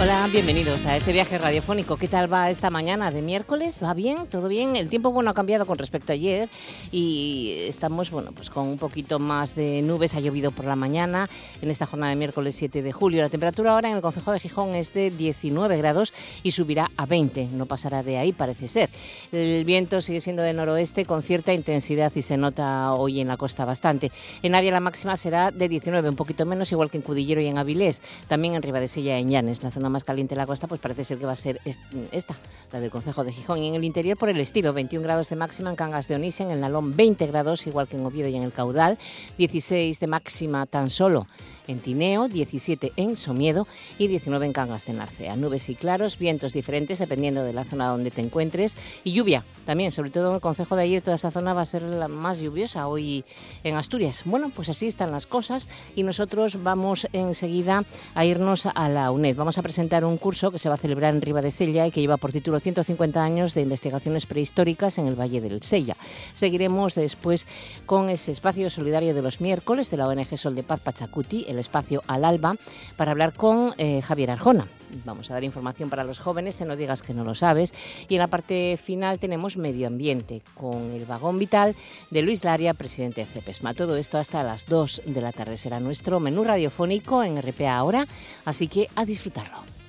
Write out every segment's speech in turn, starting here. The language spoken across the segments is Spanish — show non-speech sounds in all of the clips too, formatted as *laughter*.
Hola, bienvenidos a este viaje radiofónico. ¿Qué tal va esta mañana de miércoles? ¿Va bien? ¿Todo bien? El tiempo bueno ha cambiado con respecto a ayer y estamos bueno, pues con un poquito más de nubes. Ha llovido por la mañana en esta jornada de miércoles 7 de julio. La temperatura ahora en el Concejo de Gijón es de 19 grados y subirá a 20. No pasará de ahí, parece ser. El viento sigue siendo de noroeste con cierta intensidad y se nota hoy en la costa bastante. En Avia la máxima será de 19, un poquito menos, igual que en Cudillero y en Avilés. También en Ribadesella en Llanes, la zona más caliente de la costa, pues parece ser que va a ser esta, la del Concejo de Gijón. Y en el interior, por el estilo, 21 grados de máxima en Cangas de Onís, en el Nalón 20 grados, igual que en Oviedo y en el Caudal, 16 de máxima tan solo en Tineo, 17 en Somiedo y 19 en Cangas de Narcea. Nubes y claros, vientos diferentes dependiendo de la zona donde te encuentres y lluvia también, sobre todo en el Concejo de ayer, toda esa zona va a ser la más lluviosa hoy en Asturias. Bueno, pues así están las cosas y nosotros vamos enseguida a irnos a la UNED. Vamos a presentar un curso que se va a celebrar en Riva de Sella y que lleva por título 150 años de investigaciones prehistóricas en el Valle del Sella. Seguiremos después con ese espacio solidario de los miércoles de la ONG Sol de Paz Pachacuti, el espacio al alba, para hablar con eh, Javier Arjona. Vamos a dar información para los jóvenes, se no digas que no lo sabes. Y en la parte final tenemos medio ambiente, con el vagón vital de Luis Laria, presidente de CEPESMA. Todo esto hasta las 2 de la tarde será nuestro menú radiofónico en RPA ahora, así que a disfrutarlo.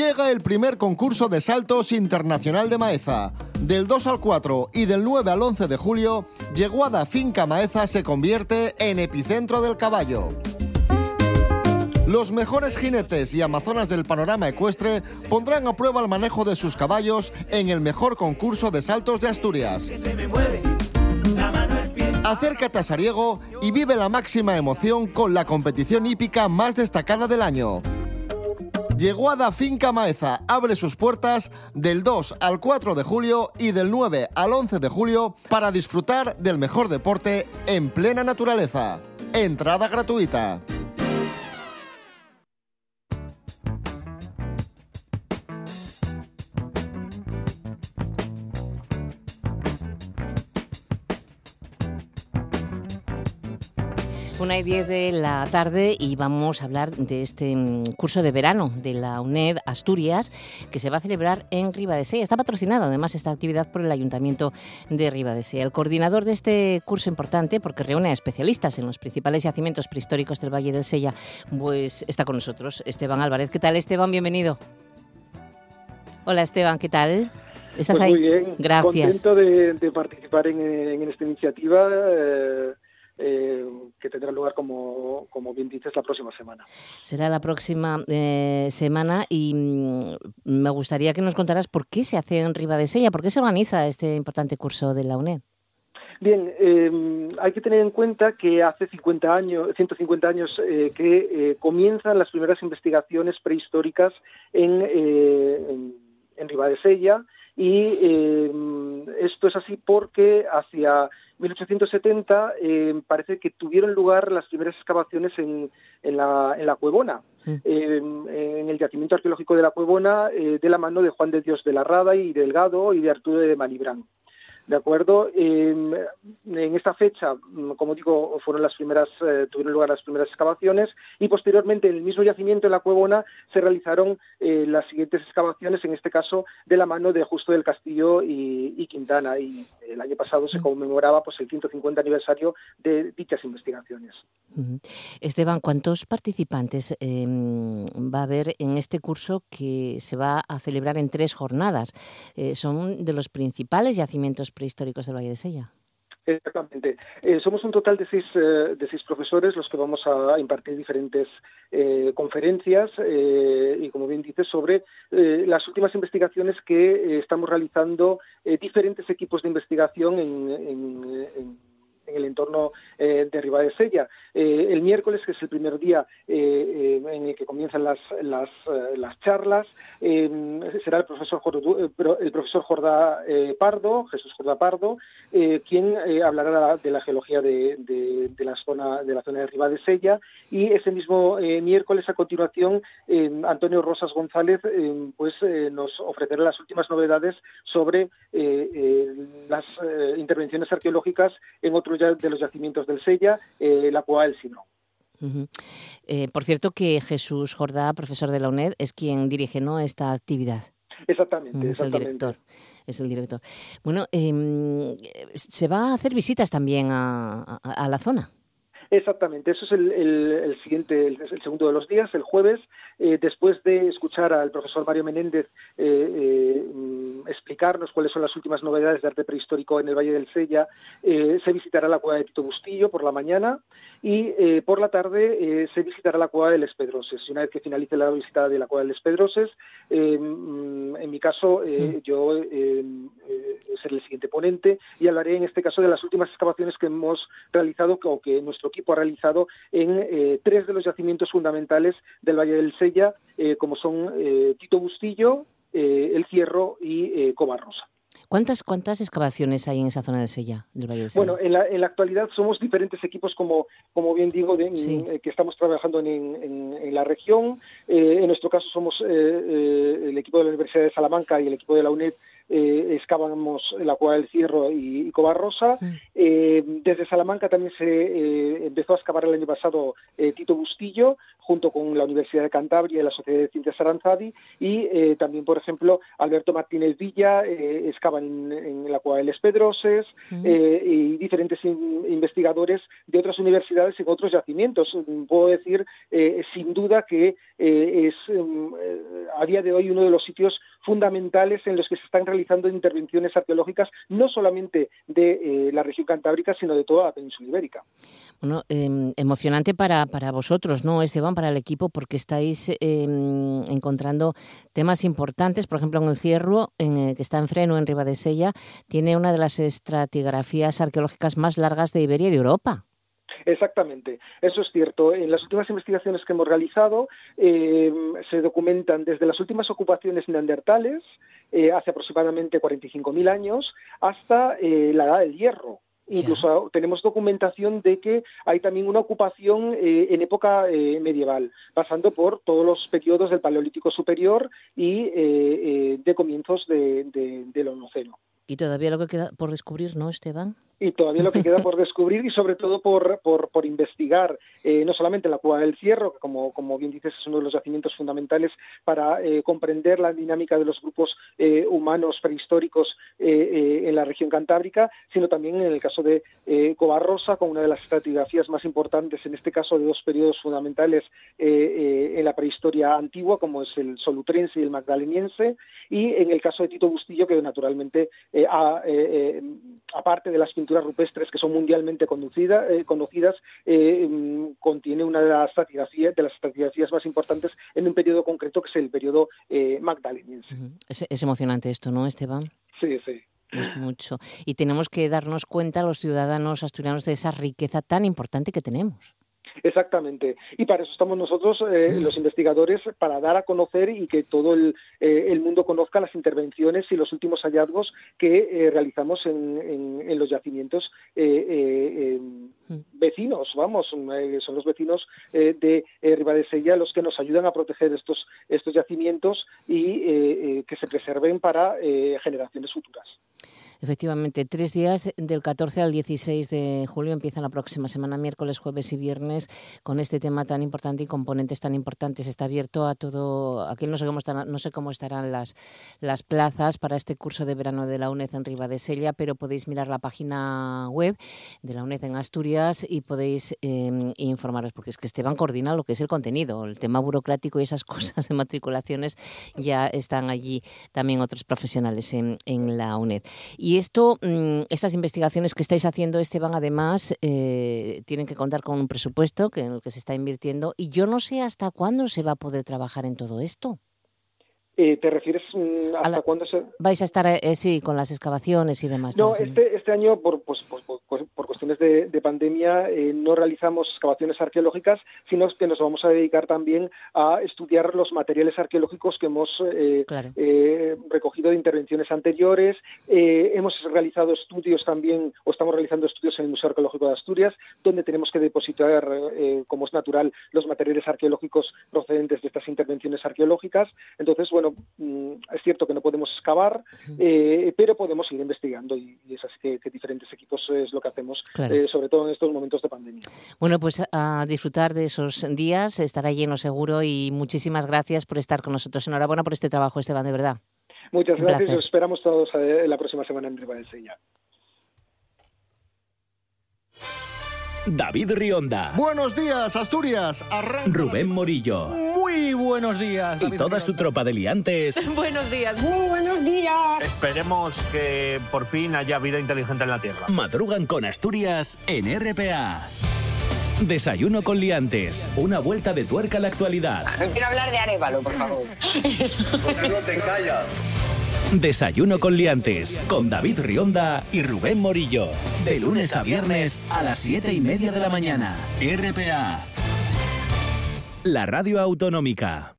Llega el primer concurso de saltos internacional de Maeza. Del 2 al 4 y del 9 al 11 de julio, Yeguada Finca Maeza se convierte en epicentro del caballo. Los mejores jinetes y amazonas del panorama ecuestre pondrán a prueba el manejo de sus caballos en el mejor concurso de saltos de Asturias. Acércate a Sariego y vive la máxima emoción con la competición hípica más destacada del año. Yeguada Finca Maeza abre sus puertas del 2 al 4 de julio y del 9 al 11 de julio para disfrutar del mejor deporte en plena naturaleza. Entrada gratuita. Una y diez de la tarde y vamos a hablar de este mm, curso de verano de la UNED Asturias que se va a celebrar en Ribadesella. Está patrocinado además esta actividad por el Ayuntamiento de Ribadesella. El coordinador de este curso importante, porque reúne a especialistas en los principales yacimientos prehistóricos del Valle del Sella, pues está con nosotros Esteban Álvarez. ¿Qué tal Esteban? Bienvenido. Hola Esteban, ¿qué tal? ¿Estás pues ahí? Muy bien, Gracias. Contento de, participar en, esta iniciativa. Eh, eh, que tendrá lugar, como, como, bien dices, la próxima semana. Será la próxima eh, semana y mm, me gustaría que nos contaras por qué se hace en Ribadesella, por qué se organiza este importante curso de la UNED. Bien, eh, hay que tener en cuenta que hace 50 años, 150 años que comienzan las primeras investigaciones prehistóricas en, en, en Ribadesella y esto es así porque hacia 1870 eh, parece que tuvieron lugar las primeras excavaciones en, en, la, en la Cuevona, eh, en el yacimiento arqueológico de la Cuevona, eh, de la mano de Juan de Dios de la Rada y Delgado y de Arturo de Malibrán. ¿De acuerdo? en esta fecha, como digo, fueron las primeras, eh, tuvieron lugar las primeras excavaciones y posteriormente en el mismo yacimiento en la Cuevona se realizaron eh, las siguientes excavaciones, en este caso de la mano de Justo del Castillo y, Quintana. Y el año pasado se conmemoraba pues el 150 aniversario de dichas investigaciones. Esteban, ¿cuántos participantes em, va a haber en este curso que se va a celebrar en tres jornadas? Eh, son de los principales yacimientos prehistóricos del Valle de Sella. Exactamente. Eh, somos un total de seis, eh, de seis profesores los que vamos a impartir diferentes eh, conferencias y, como bien dices, sobre las últimas investigaciones que estamos realizando diferentes equipos de investigación en el entorno de de Sella. el miércoles, que es el primer día en el que comienzan las, las, las charlas, será el profesor, el profesor Jordá Pardo, Jesús Jordá Pardo, quien hablará de la geología de, de, la zona de la zona de Sella y ese mismo miércoles a continuación Antonio Rosas González pues nos ofrecerá las últimas novedades sobre eh, eh, las eh, intervenciones arqueológicas en otro de los yacimientos del Sella, la Cueva del Sinó. por cierto que Jesús Jordá, profesor de la UNED, es quien dirige ¿no? esta actividad. Exactamente, Es el director. Es el director. Bueno, em, se va a hacer visitas también a la zona. Exactamente, eso es el, siguiente, el, segundo de los días, el jueves, eh, después de escuchar al profesor Mario Menéndez eh, eh, explicarnos cuáles son las últimas novedades de arte prehistórico en el Valle del Sella, se visitará la cueva de Tito Bustillo por la mañana y por la tarde se visitará la cueva del Espedroses. Y una vez que finalice la visita de la cueva del Espedroses, mm, en mi caso, yo seré el siguiente ponente y hablaré en este caso de las últimas excavaciones que hemos realizado o que nuestro equipo ha realizado en eh, tres de los yacimientos fundamentales del Valle del Sella, eh, como son eh, Tito Bustillo, El Cierro y Cobarrosa. ¿Cuántas, ¿Cuántas excavaciones hay en esa zona del Sella, del Valle del Sella? Bueno, en la, en la actualidad somos diferentes equipos, como, como bien digo, de, que estamos trabajando en, en, la región. en nuestro caso somos el equipo de la Universidad de Salamanca y el equipo de la UNED eh, excavamos la Cueva del Cierro y, y Cobarrosa. Eh, desde Salamanca también se eh, empezó a excavar el año pasado eh, Tito Bustillo, junto con la Universidad de Cantabria y la Sociedad de Ciencias Aranzadi, y también, por ejemplo, Alberto Martínez Villa excava en, la Cueva del Espedroses y diferentes investigadores de otras universidades en otros yacimientos. Puedo decir, sin duda, que es a día de hoy uno de los sitios fundamentales en los que se están realizando intervenciones arqueológicas no solamente de eh, la región cantábrica, sino de toda la península ibérica. Bueno, em, emocionante para, para vosotros, ¿no, Esteban, para el equipo, porque estáis em, encontrando temas importantes, por ejemplo, en el Cierro, en, eh, que está en Freno, en Sella, tiene una de las estratigrafías arqueológicas más largas de Iberia y de Europa. Exactamente, eso es cierto. En las últimas investigaciones que hemos realizado eh, se documentan desde las últimas ocupaciones neandertales, eh, hace aproximadamente 45.000 años, hasta eh, la edad del hierro. Incluso tenemos documentación de que hay también una ocupación en época medieval, pasando por todos los periodos del Paleolítico Superior y de comienzos del Holoceno. Y todavía lo que queda por descubrir, ¿no, Esteban? Y todavía lo que queda por *laughs* descubrir y sobre todo por, por, por investigar eh, no solamente la cueva del cierro, que como, como bien dices es uno de los yacimientos fundamentales para eh, comprender la dinámica de los grupos eh, humanos prehistóricos en la región cantábrica, sino también en el caso de Covarrosa, con una de las estratigrafías más importantes, en este caso de dos periodos fundamentales en la prehistoria antigua, como es el solutrense y el magdaleniense, y en el caso de Tito Bustillo, que naturalmente, aparte de las pinturas rupestres que son mundialmente eh, conocidas, eh, mm, contiene una de las, estratigrafías, de las estratigrafías más importantes en un periodo concreto, que es el periodo eh, magdaleniense. es, emocionante esto, ¿no, Esteban? Sí, sí. Es mucho. Y tenemos que darnos cuenta, los ciudadanos asturianos, de esa riqueza tan importante que tenemos. Exactamente. Y para eso estamos nosotros, eh, los investigadores, para dar a conocer y que todo el, eh, mundo conozca las intervenciones y los últimos hallazgos que eh, realizamos en, en, los yacimientos vecinos, vamos, son los vecinos de Ribadesella los que nos ayudan a proteger estos, estos yacimientos y que se preserven para generaciones futuras. Efectivamente, tres días del 14 al 16 de julio empiezan la próxima semana, miércoles, jueves y viernes, con este tema tan importante y componentes tan importantes. Está abierto a todo. Aquí no sé cómo estarán, no sé cómo estarán las, las plazas para este curso de verano de la UNED en Ribadesella, pero podéis mirar la página web de la UNED en Asturias y podéis em, informaros, porque es que Esteban coordina lo que es el contenido, el tema burocrático y esas *laughs* cosas de matriculaciones ya están allí también otros profesionales en, en la UNED. Y esto, mm, estas investigaciones que estáis haciendo, Esteban, además, eh, tienen que contar con un presupuesto que, en el que se está invirtiendo. Y yo no sé hasta cuándo se va a poder trabajar en todo esto. Eh, ¿Te refieres mm, hasta cuándo se...? ¿Vais a estar, eh, sí, con las excavaciones y demás? No, este, este año, por, pues, por, por, cuestiones de, pandemia, eh, no realizamos excavaciones arqueológicas, sino que nos vamos a dedicar también a estudiar los materiales arqueológicos que hemos recogido de intervenciones anteriores. hemos realizado estudios también, o estamos realizando estudios en el Museo Arqueológico de Asturias, donde tenemos que depositar, como es natural, los materiales arqueológicos procedentes de estas intervenciones arqueológicas. Entonces, bueno, mm, es cierto que no podemos excavar, eh, pero podemos ir investigando y, es así que, diferentes equipos es lo que hacemos, eh, sobre todo en estos momentos de pandemia. Bueno, pues a disfrutar de esos días, estará lleno seguro y muchísimas gracias por estar con nosotros. Enhorabuena por este trabajo, Esteban, de verdad. Muchas gracias, Los esperamos todos eh, la próxima semana en Ribadense David Rionda. Buenos días, Asturias. Rubén Morillo. Muy buenos días. y toda su tropa de liantes. *laughs* buenos días. Muy buenos días. Esperemos que por fin haya vida inteligente en la Tierra. Madrugan con Asturias en RPA. Desayuno con liantes. Una vuelta de tuerca a la actualidad. No quiero hablar de Arevalo, por favor. no te callas. Desayuno con liantes, con David Rionda y Rubén Morillo. De lunes a viernes a las siete y media de la mañana. RPA. La radio autonómica.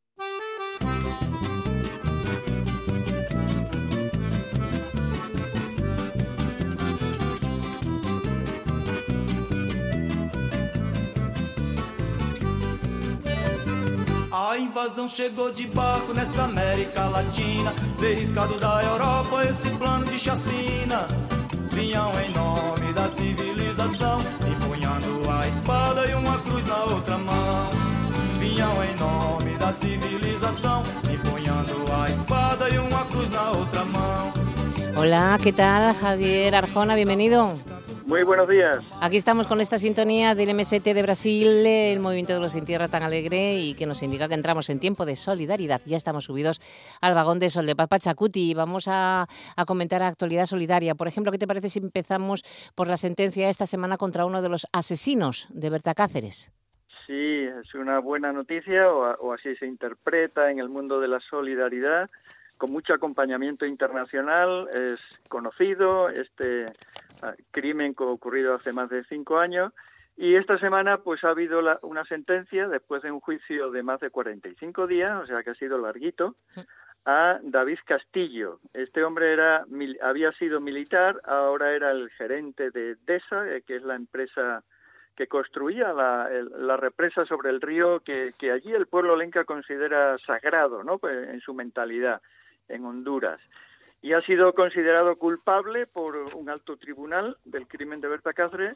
A invasão chegou de barco nessa América Latina. Veio da Europa esse plano de chacina. Vinham em nome da civilização, Hola, ¿qué tal? Javier Arjona, bienvenido. Muy buenos días. Aquí estamos con esta sintonía del MST de Brasil, el movimiento de los sin tierra tan alegre y que nos indica que entramos en tiempo de solidaridad. Ya estamos subidos al vagón de Sol de Paz Pachacuti y vamos a, a comentar actualidad solidaria. Por ejemplo, ¿qué te parece si empezamos por la sentencia esta semana contra uno de los asesinos de Berta Cáceres? Sí, es una buena noticia o, o así se interpreta en el mundo de la solidaridad con mucho acompañamiento internacional, es conocido este crimen ocurrido hace más de cinco años. Y esta semana pues ha habido una sentencia, después de un juicio de más de 45 días, o sea que ha sido larguito, a David Castillo. Este hombre era había sido militar, ahora era el gerente de DESA, eh, que es la empresa que construía la, represa sobre el río que, que, allí el pueblo lenca considera sagrado, ¿no? Pues, en su mentalidad, en Honduras y ha sido considerado culpable por un alto tribunal del crimen de Berta Cáceres.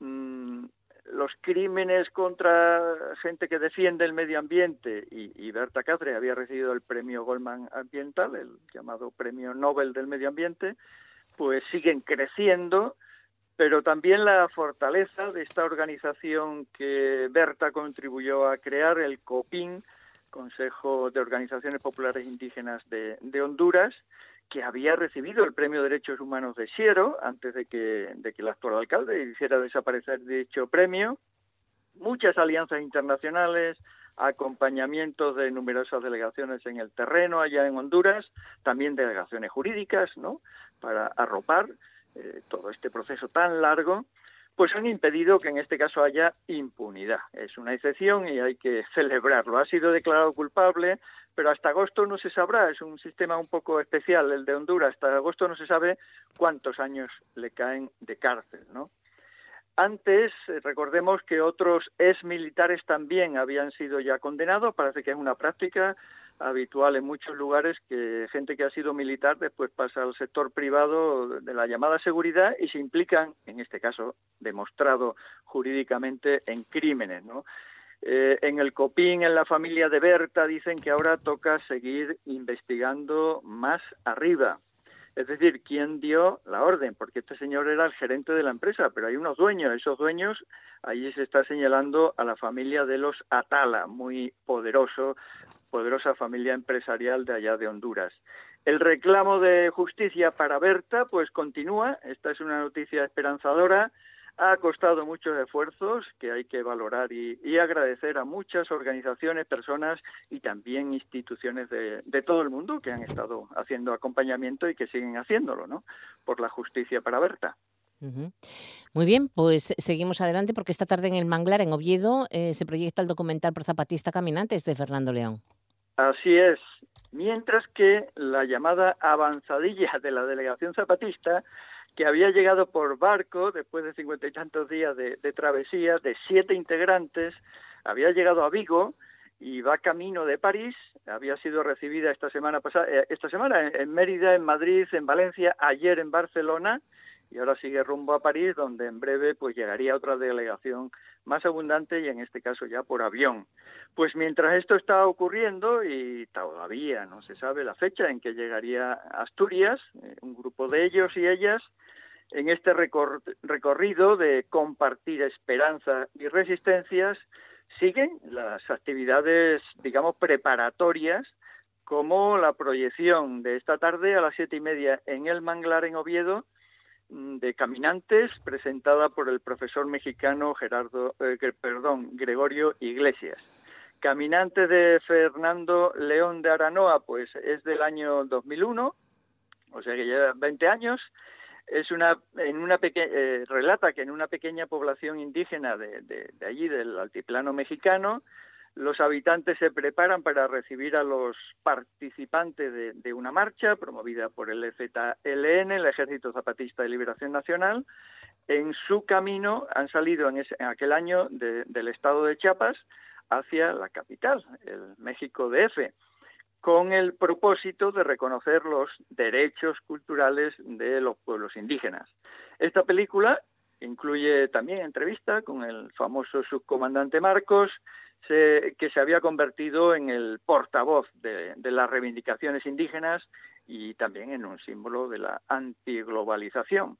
Mm, los crímenes contra gente que defiende el medio ambiente y, Berta Cáceres había recibido el premio Goldman Ambiental, el llamado premio Nobel del Medio Ambiente, pues siguen creciendo, pero también la fortaleza de esta organización que Berta contribuyó a crear, el COPIN, Consejo de Organizaciones Populares Indígenas de Honduras, que había recibido el Premio Derechos Humanos de Siero antes de que, de que el actual alcalde hiciera desaparecer dicho premio, muchas alianzas internacionales, acompañamientos de numerosas delegaciones en el terreno allá en Honduras, también delegaciones jurídicas, ¿no? Para arropar eh, todo este proceso tan largo, pues han impedido que en este caso haya impunidad. Es una excepción y hay que *laughs* celebrarlo. Ha sido declarado culpable, pero hasta agosto no se sabrá, es un sistema un poco especial el de Honduras, hasta agosto no se sabe cuántos años le caen de cárcel, ¿no? Antes, eh, recordemos que otros ex militares también habían sido ya condenados, parece que es una práctica habitual en muchos lugares que gente que ha sido militar después pasa al sector privado de la llamada seguridad y se implican, en este caso demostrado jurídicamente, en crímenes, ¿no? Eh, en el COPIN, en la familia de Berta, dicen que ahora toca seguir investigando más arriba. Es decir, quién dio la orden, porque este señor era el gerente de la empresa, pero hay unos dueños. Esos dueños, ahí se está señalando a la familia de los Atala, muy poderoso, poderosa familia empresarial de allá de Honduras. El reclamo de justicia para Berta, pues continúa. Esta es una noticia esperanzadora Ha costado muchos esfuerzos que hay que valorar y, agradecer a muchas organizaciones, personas y también instituciones de, todo el mundo que han estado haciendo acompañamiento y que siguen haciéndolo, ¿no? Por la justicia para Berta. Muy bien, pues seguimos adelante porque esta tarde en el Manglar, en Oviedo, eh, se proyecta el documental por Zapatista Caminantes de Fernando León. Así es. Mientras que la llamada avanzadilla de la delegación zapatista, que había llegado por barco después de cincuenta y tantos días de, travesía, de siete integrantes, había llegado a Vigo y va camino de París. Había sido recibida esta semana pasada, eh, esta semana en Mérida, en Madrid, en Valencia, ayer en Barcelona y ahora sigue rumbo a París, donde en breve pues llegaría otra delegación más abundante y en este caso ya por avión. Pues mientras esto está ocurriendo y todavía no se sabe la fecha en que llegaría Asturias, eh, un grupo de ellos y ellas, en este recor recorrido de compartir esperanza y resistencias, siguen las actividades, digamos, preparatorias, como la proyección de esta tarde a las siete y media en el Manglar en Oviedo, de caminantes presentada por el profesor mexicano Gerardo eh, perdón Gregorio Iglesias. Caminante de Fernando León de Aranoa pues es del año 2001 o sea que lleva 20 años. Es una en una eh, relata que en una pequeña población indígena de allí del altiplano mexicano los habitantes se preparan para recibir a los participantes de, una marcha promovida por el EZLN, el Ejército Zapatista de Liberación Nacional. En su camino han salido en, ese, aquel año de, del estado de Chiapas hacia la capital, el México DF, con el propósito de reconocer los derechos culturales de los pueblos indígenas. Esta película incluye también entrevista con el famoso subcomandante Marcos, se, que se había convertido en el portavoz de, las reivindicaciones indígenas y también en un símbolo de la antiglobalización.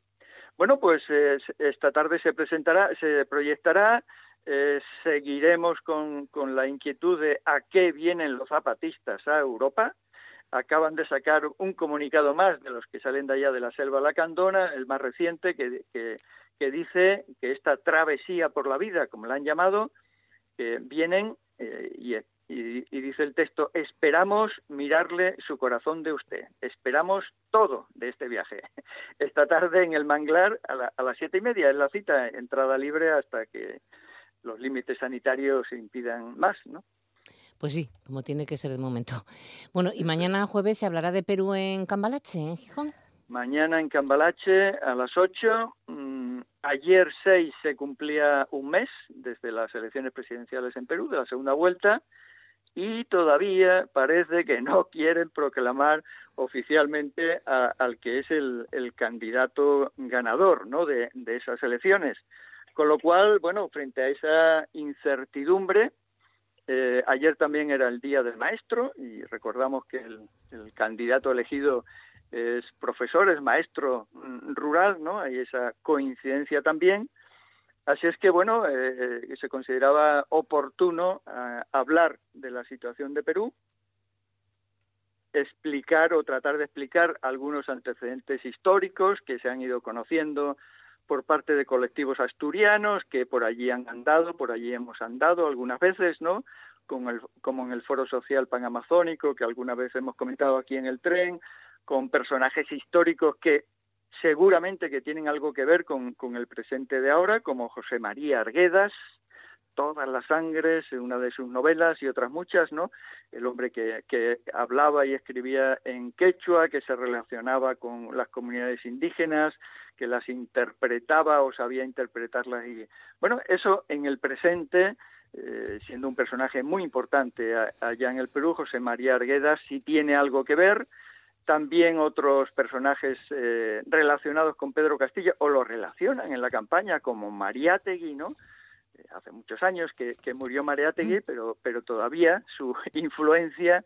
Bueno, pues eh, esta tarde se presentará, se proyectará, eh, seguiremos con, con la inquietud de a qué vienen los zapatistas a Europa. Acaban de sacar un comunicado más de los que salen de allá de la selva lacandona, el más reciente, que, que, que dice que esta travesía por la vida, como la han llamado, eh, vienen y, dice el texto, esperamos mirarle su corazón de usted, esperamos todo de este viaje. *laughs* Esta tarde en el manglar a, la, a las siete y media es la cita, entrada libre hasta que los límites sanitarios impidan más, ¿no? Pues sí, como tiene que ser de momento. Bueno, y mañana jueves se hablará de Perú en Cambalache, ¿eh, Gijón? Mañana en Cambalache a las 8. Mmm, ayer 6 se cumplía un mes desde las elecciones presidenciales en Perú, de la segunda vuelta, y todavía parece que no *laughs* quieren proclamar oficialmente a, al que es el, el candidato ganador ¿no? de, esas elecciones. Con lo cual, bueno, frente a esa incertidumbre, eh, ayer también era el Día del Maestro y recordamos que el candidato elegido es profesor, es maestro rural, ¿no? Hay esa coincidencia también. Así es que, bueno, eh, se consideraba oportuno eh, hablar de la situación de Perú, explicar o tratar de explicar algunos antecedentes históricos que se han ido conociendo por parte de colectivos asturianos que por allí han andado, por allí hemos andado algunas veces, ¿no? Como, el, como en el Foro Social Panamazónico, que alguna vez hemos comentado aquí en el tren, con personajes históricos que seguramente que tienen algo que ver con, con el presente de ahora, como José María Arguedas, Todas las sangres, una de sus novelas y otras muchas, ¿no? El hombre que, que hablaba y escribía en quechua, que se relacionaba con las comunidades indígenas, que las interpretaba o sabía interpretarlas. Y, bueno, eso en el presente, eh, siendo un personaje muy importante allá en el Perú, José María Arguedas sí tiene algo que ver, también otros personajes eh, relacionados con Pedro Castilla o lo relacionan en la campaña como Mariátegui, ¿no? hace muchos años que, que murió Mariátegui, pero, pero todavía su *laughs* influencia,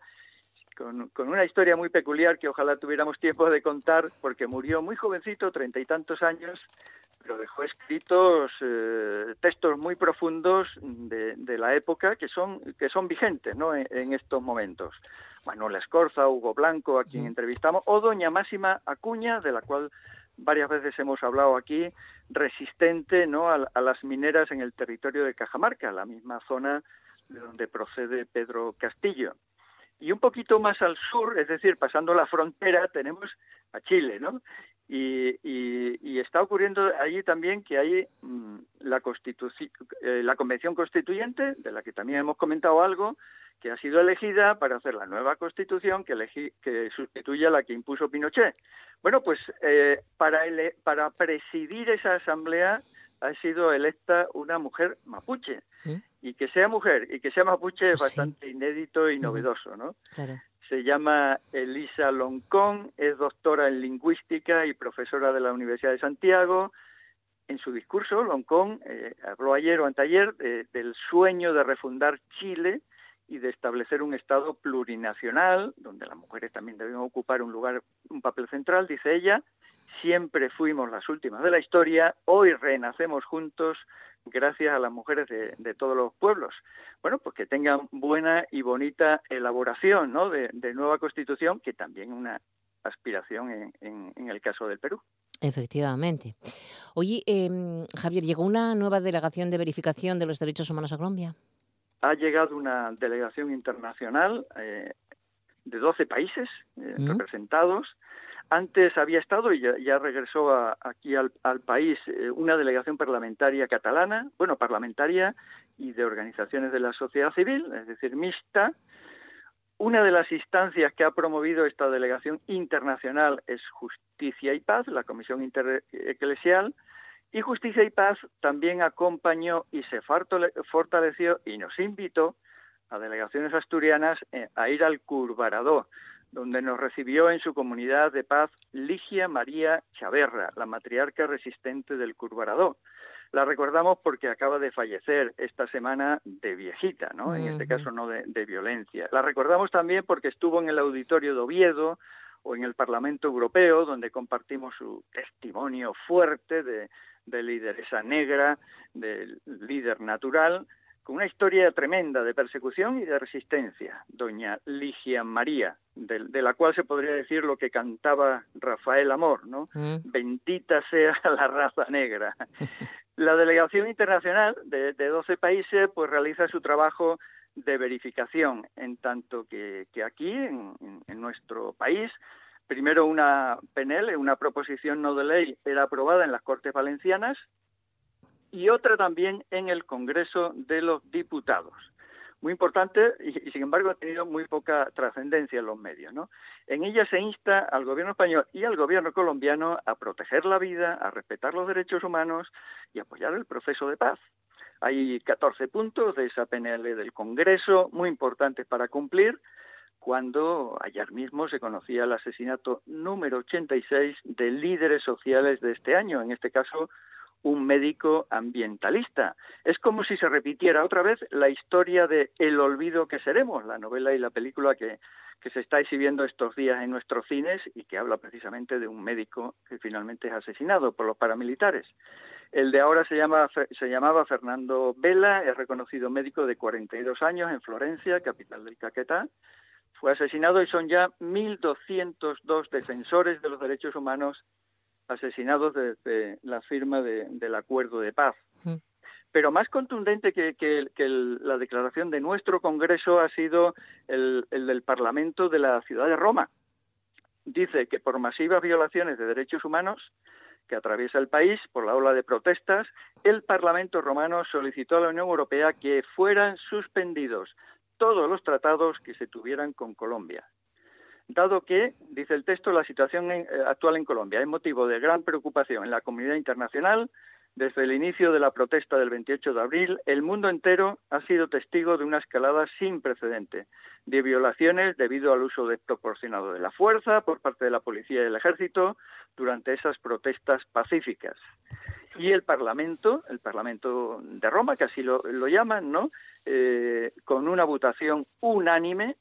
con, con, una historia muy peculiar que ojalá tuviéramos tiempo de contar, porque murió muy jovencito, treinta y tantos años, pero dejó escritos eh, textos muy profundos de, de, la época que son, que son vigentes ¿no? en, en estos momentos. Manuel Escorza, Hugo Blanco, a quien entrevistamos, o doña Máxima Acuña, de la cual varias veces hemos hablado aquí, resistente ¿no? a, las mineras en el territorio de Cajamarca, la misma zona de donde procede Pedro Castillo. Y un poquito más al sur, es decir, pasando la frontera, tenemos a Chile, ¿no? Y, está ocurriendo allí también que hay mm, la, eh, la Convención Constituyente, de la que también hemos comentado algo, que ha sido elegida para hacer la nueva constitución que, que sustituye a la que impuso Pinochet. Bueno, pues eh, para, para presidir esa asamblea ha sido electa una mujer mapuche. ¿Mm? Y que sea mujer y que sea mapuche es pues bastante inédito y novedoso, ¿no? Se llama Elisa Loncón, es doctora en lingüística y profesora de la Universidad de Santiago. En su discurso, Loncón eh, habló ayer o anteayer del sueño de refundar Chile y de establecer un Estado plurinacional, donde las mujeres también deben ocupar un lugar, un papel central, dice ella, siempre fuimos las últimas de la historia, hoy renacemos juntos gracias a las mujeres de, todos los pueblos. Bueno, pues que tengan buena y bonita elaboración ¿no? de, nueva constitución, que también una aspiración en, el caso del Perú. Efectivamente. Oye, em, Javier, ¿llegó una nueva delegación de verificación de los derechos humanos a Colombia? ha llegado una delegación internacional eh, de 12 países eh, mm. representados. Antes había estado y ya, regresó aquí al, país eh, una delegación parlamentaria catalana, bueno, parlamentaria y de organizaciones de la sociedad civil, es decir, mixta. Una de las instancias que ha promovido esta delegación internacional es Justicia y Paz, la Comisión Intereclesial, y Justicia y Paz también acompañó y se fortaleció y nos invitó a delegaciones asturianas eh, a ir al Curvaradó, donde nos recibió en su comunidad de paz Ligia María Chaverra, la matriarca resistente del Curvaradó. La recordamos porque acaba de fallecer esta semana de viejita, ¿no? En este caso no de, de violencia. La recordamos también porque estuvo en el auditorio de Oviedo o en el Parlamento Europeo, donde compartimos su testimonio fuerte de, de lideresa negra, del líder natural, con una historia tremenda de persecución y de resistencia, doña Ligia María, de, la cual se podría decir lo que cantaba Rafael Amor, ¿no? Mm. Bendita sea *laughs* la raza negra. La delegación internacional de, de 12 países pues realiza su trabajo de verificación, en tanto que, aquí, en, en nuestro país, Primero una PNL, una proposición no de ley, era aprobada en las Cortes Valencianas y otra también en el Congreso de los Diputados. Muy importante y, sin embargo ha tenido muy poca trascendencia en los medios. ¿no? En ella se insta al gobierno español y al gobierno colombiano a proteger la vida, a respetar los derechos humanos y apoyar el proceso de paz. Hay 14 puntos de esa PNL del Congreso muy importantes para cumplir cuando ayer mismo se conocía el asesinato número 86 de líderes sociales de este año, en este caso un médico ambientalista. Es como si se repitiera otra vez la historia de El olvido que seremos, la novela y la película que, se está exhibiendo estos días en nuestros cines y que habla precisamente de un médico que finalmente es asesinado por los paramilitares. El de ahora se, llama, se llamaba Fernando Vela, es reconocido médico de 42 años en Florencia, capital del Caquetá, fue asesinado y son ya 1.202 defensores de los derechos humanos asesinados desde la firma del acuerdo de paz. Pero más contundente que, la declaración de nuestro Congreso ha sido el, el del Parlamento de la ciudad de Roma. Dice que por masivas violaciones de derechos humanos que atraviesa el país por la ola de protestas, el Parlamento romano solicitó a la Unión Europea que fueran suspendidos todos los tratados que se tuvieran con Colombia. Dado que, dice el texto, la situación eh, actual en Colombia es motivo de gran preocupación en la comunidad internacional, desde el inicio de la protesta del 28 de abril, el mundo entero ha sido testigo de una escalada sin precedente de violaciones debido al uso desproporcionado de la fuerza por parte de la policía y el ejército durante esas protestas pacíficas. Y el Parlamento, el Parlamento de Roma, que así lo, llaman, ¿no? Eh, con una votación unánime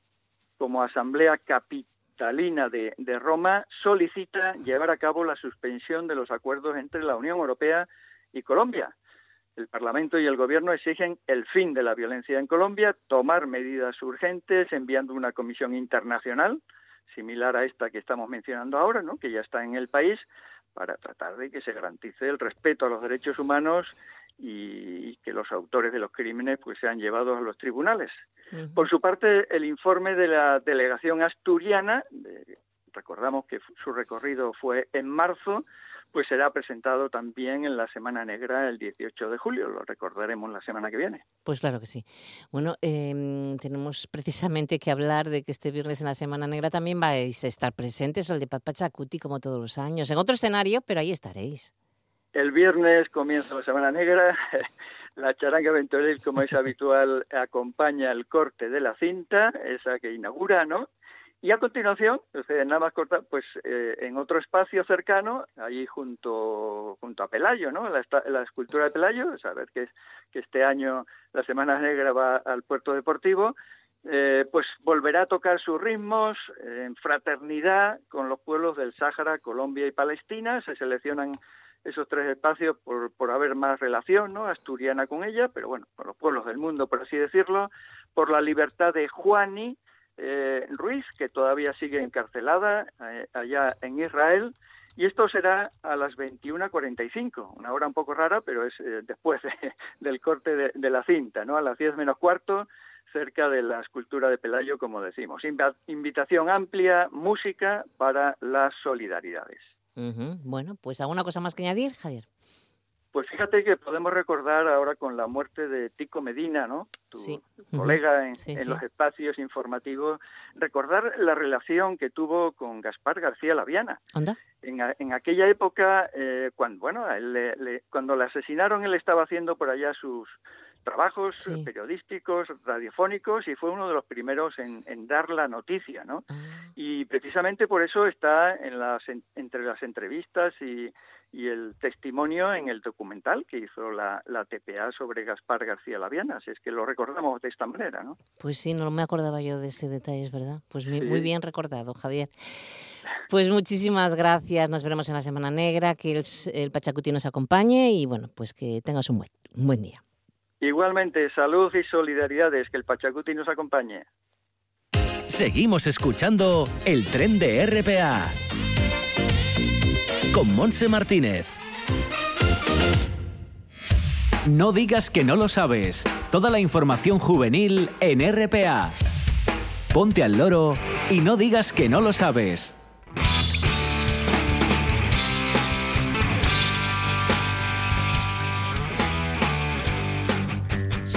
como Asamblea Capitalina de, Roma, solicita llevar a cabo la suspensión de los acuerdos entre la Unión Europea y Colombia. El Parlamento y el Gobierno exigen el fin de la violencia en Colombia, tomar medidas urgentes enviando una comisión internacional, similar a esta que estamos mencionando ahora, ¿no? que ya está en el país, para tratar de que se garantice el respeto a los derechos humanos y que los autores de los crímenes pues sean llevados a los tribunales. Por su parte, el informe de la delegación asturiana, recordamos que su recorrido fue en marzo, pues será presentado también en la Semana Negra el 18 de julio, lo recordaremos la semana que viene. Pues claro que sí. Bueno, em, tenemos precisamente que hablar de que este viernes en la Semana Negra también vais a estar presentes, el de Pachacuti, como todos los años, en otro escenario, pero ahí estaréis. El viernes comienza la Semana Negra. *laughs* La charanga ventoril, como es *laughs* habitual, acompaña el corte de la cinta, esa que inaugura, ¿no? Y a continuación, nada más corta, pues eh, en otro espacio cercano, ahí junto, junto a Pelayo, ¿no? La, la escultura de Pelayo, saber que, que este año la Semana Negra va al puerto deportivo, eh, pues volverá a tocar sus ritmos en fraternidad con los pueblos del Sáhara, Colombia y Palestina. Se seleccionan esos tres espacios por, por haber más relación ¿no? asturiana con ella, pero bueno, con los pueblos del mundo, por así decirlo, por la libertad de Juani eh, Ruiz, que todavía sigue encarcelada eh, allá en Israel, y esto será a las 21.45, una hora un poco rara, pero es eh, después *laughs* del corte de, de, la cinta, ¿no? A las 10 menos cuarto, cerca de la escultura de Pelayo, como decimos. Invitación amplia, música para las solidaridades. Bueno, pues ¿alguna cosa más que añadir, Javier? Pues fíjate que podemos recordar ahora con la muerte de Tico Medina, ¿no? Tu colega en, los espacios informativos, recordar la relación que tuvo con Gaspar García Laviana. ¿Anda? En, aquella época, eh, cuando, bueno, cuando le asesinaron, él estaba haciendo por allá sus, trabajos periodísticos, radiofónicos, y fue uno de los primeros en, dar la noticia, ¿no? Ah. Y precisamente por eso está en las, entre las entrevistas y, el testimonio en el documental que hizo la, la, TPA sobre Gaspar García Laviana, así es que lo recordamos de esta manera, ¿no? Pues sí, no me acordaba yo de ese detalle, es verdad. Pues muy, bien recordado, Javier. Pues muchísimas gracias, nos veremos en la Semana Negra, que el, el Pachacuti nos acompañe y bueno, pues que tengas un buen, un buen día. Igualmente, salud y solidaridades, que el Pachacuti nos acompañe. Seguimos escuchando el tren de RPA con Monse Martínez. No digas que no lo sabes. Toda la información juvenil en RPA. Ponte al loro y no digas que no lo sabes.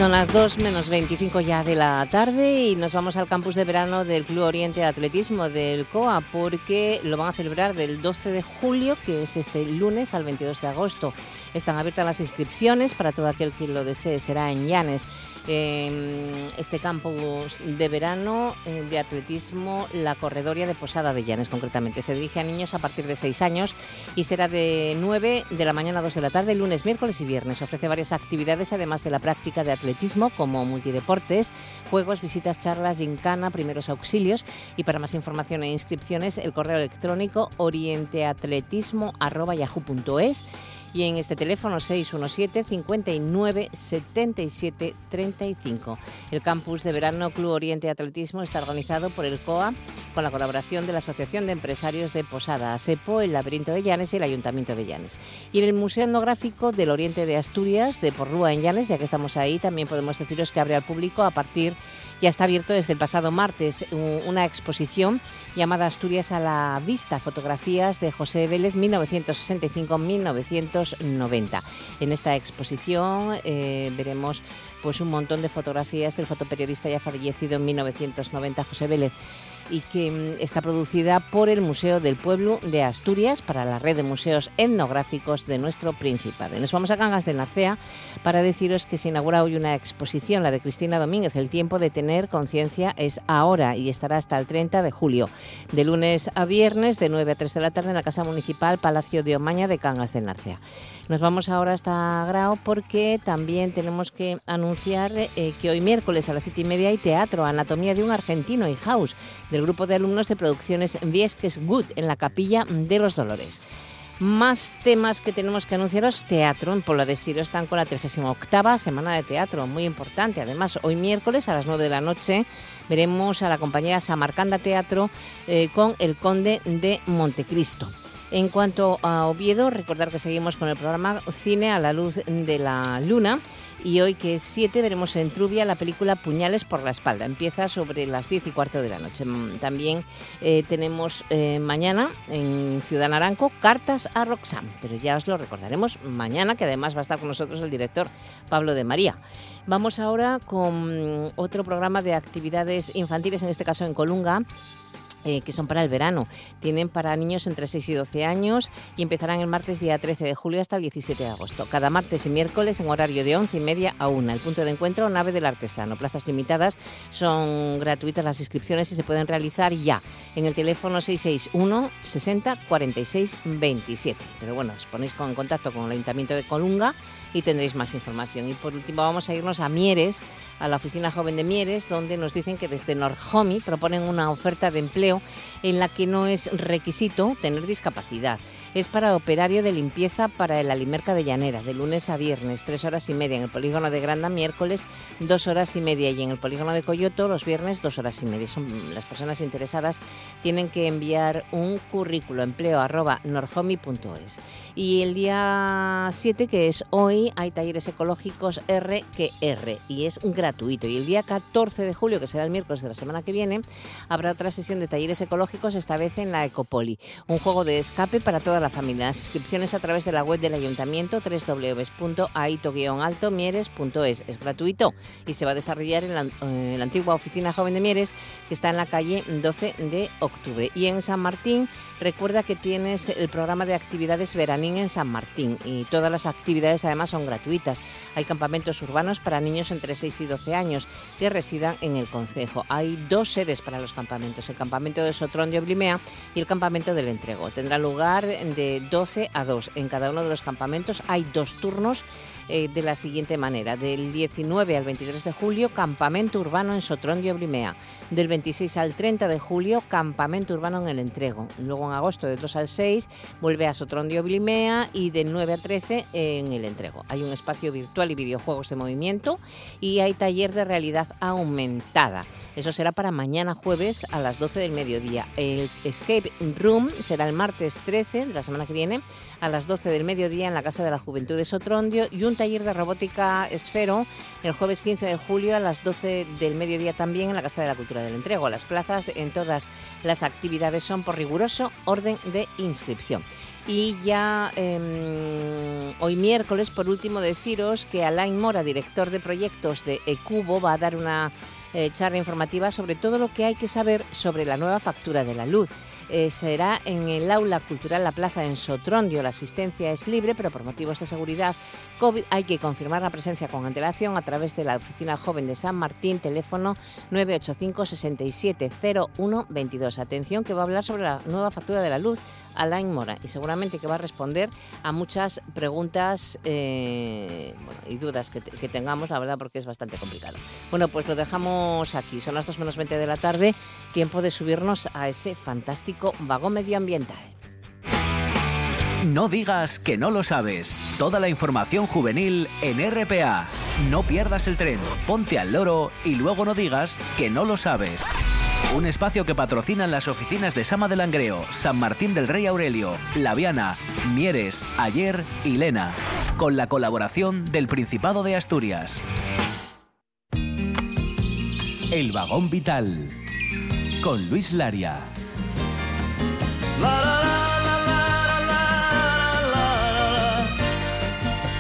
Son las 2 menos 25 ya de la tarde y nos vamos al campus de verano del Club Oriente de Atletismo del COA porque lo van a celebrar del 12 de julio, que es este lunes, al 22 de agosto. Están abiertas las inscripciones para todo aquel que lo desee. Será en Llanes. Este campus de verano eh, de atletismo, la corredoria de Posada de Llanes, concretamente. Se dirige a niños a partir de 6 años y será de 9 de la mañana a 2 de la tarde, lunes, miércoles y viernes. Ofrece varias actividades, además de la práctica de atletismo como multideportes, juegos, visitas, charlas, gincana, primeros auxilios y para más información e inscripciones el correo electrónico orienteatletismo.yahoo.es y en este teléfono 617 59 77 35. El campus de verano Club Oriente Atletismo está organizado por el COA con la colaboración de la Asociación de Empresarios de Posada, ASEPO, el Laberinto de Llanes y el Ayuntamiento de Llanes. Y en el Museo Etnográfico del Oriente de Asturias, de Porrúa en Llanes, ya que estamos ahí, también podemos deciros que abre al público a partir ya está abierto desde el pasado martes una exposición llamada Asturias a la vista, fotografías de José Vélez 1965-1990. En esta exposición eh, veremos pues un montón de fotografías del fotoperiodista ya fallecido en 1990 José Vélez y que mm, está producida por el Museo del Pueblo de Asturias para la red de museos etnográficos de nuestro Principado. nos vamos a Cangas de Narcea para deciros que se inaugura hoy una exposición, la de Cristina Domínguez, El tiempo de tener conciencia es ahora y estará hasta el 30 de julio, de lunes a viernes de 9 a 3 de la tarde en la Casa Municipal Palacio de Omaña de Cangas de Narcea. Nos vamos ahora hasta Grao porque también tenemos que anunciar eh, que hoy miércoles a las siete y media hay teatro, Anatomía de un argentino y House, del grupo de alumnos de producciones Viesques Good en la Capilla de los Dolores. Más temas que tenemos que anunciaros. Teatro en Pola de Siro están con la 38 Semana de Teatro, muy importante. Además, hoy miércoles a las 9 de la noche veremos a la compañía Samarcanda Teatro eh, con El Conde de Montecristo. En cuanto a Oviedo, recordar que seguimos con el programa Cine a la luz de la luna y hoy que es 7 veremos en Trubia la película Puñales por la espalda. Empieza sobre las 10 y cuarto de la noche. Mm, también eh, tenemos eh, mañana en Ciudad Naranco Cartas a Roxanne, pero ya os lo recordaremos mañana que además va a estar con nosotros el director Pablo de María. Vamos ahora con otro programa de actividades infantiles, en este caso en Colunga eh, que son para el verano. Tienen para niños entre 6 y 12 años y empezarán el martes día 13 de julio hasta el 17 de agosto. Cada martes y miércoles en horario de 11 y media a 1. El punto de encuentro, nave del artesano. Plazas limitadas, son gratuitas las inscripciones y se pueden realizar ya en el teléfono 661 60 46 27. Pero bueno, os ponéis en contacto con el Ayuntamiento de Colunga y tendréis más información. Y por último vamos a irnos a Mieres, a la oficina joven de Mieres, donde nos dicen que desde Norhomi proponen una oferta de empleo en la que no es requisito tener discapacidad. Es para operario de limpieza para el Alimerca de Llanera, de lunes a viernes, tres horas y media. En el polígono de Granda, miércoles, dos horas y media. Y en el polígono de Coyoto, los viernes, dos horas y media. Son, las personas interesadas tienen que enviar un currículo empleo arroba norhomi.es. Y el día 7, que es hoy, hay talleres ecológicos R que R y es gratuito. Y el día 14 de julio, que será el miércoles de la semana que viene, habrá otra sesión de talleres ecológicos, esta vez en la Ecopoli. Un juego de escape para toda la familia. Las inscripciones a través de la web del ayuntamiento www.aito-altomieres.es. Es gratuito y se va a desarrollar en la, en la antigua oficina joven de Mieres, que está en la calle 12 de octubre. Y en San Martín, recuerda que tienes el programa de actividades Veranín en San Martín y todas las actividades además son gratuitas. Hay campamentos urbanos para niños entre 6 y 12 años que residan en el concejo. Hay dos sedes para los campamentos, el campamento de Sotrón de Oblimea y el campamento del Entrego. Tendrá lugar de 12 a 2. En cada uno de los campamentos hay dos turnos eh, de la siguiente manera. Del 19 al 23 de julio, campamento urbano en Sotrón de Oblimea. Del 26 al 30 de julio, campamento urbano en el Entrego. Luego en agosto, del 2 al 6, vuelve a Sotrón de Oblimea y del 9 al 13 en el Entrego. Hay un espacio virtual y videojuegos de movimiento y hay taller de realidad aumentada. Eso será para mañana jueves a las 12 del mediodía. El Escape Room será el martes 13 de la semana que viene a las 12 del mediodía en la Casa de la Juventud de Sotrondio y un taller de robótica Esfero el jueves 15 de julio a las 12 del mediodía también en la Casa de la Cultura del Entrego. Las plazas en todas las actividades son por riguroso orden de inscripción. Y ya eh, hoy miércoles, por último, deciros que Alain Mora, director de proyectos de Ecubo, va a dar una eh, charla informativa sobre todo lo que hay que saber sobre la nueva factura de la luz. Eh, será en el aula cultural La Plaza en Sotrondio. La asistencia es libre, pero por motivos de seguridad COVID hay que confirmar la presencia con antelación a través de la Oficina Joven de San Martín, teléfono 985 67 22. Atención que va a hablar sobre la nueva factura de la luz. Alain Mora y seguramente que va a responder a muchas preguntas eh, y dudas que, que, tengamos, la verdad, porque es bastante complicado. Bueno, pues lo dejamos aquí. Son las 2 menos 20 de la tarde. Tiempo de subirnos a ese fantástico vagón medioambiental. No digas que no lo sabes. Toda la información juvenil en RPA. No pierdas el tren, ponte al loro y luego no digas que no lo sabes. Un espacio que patrocinan las oficinas de Sama de Langreo, San Martín del Rey Aurelio, Laviana, Mieres, Ayer y Lena, con la colaboración del Principado de Asturias. El vagón vital, con Luis Laria. La, la,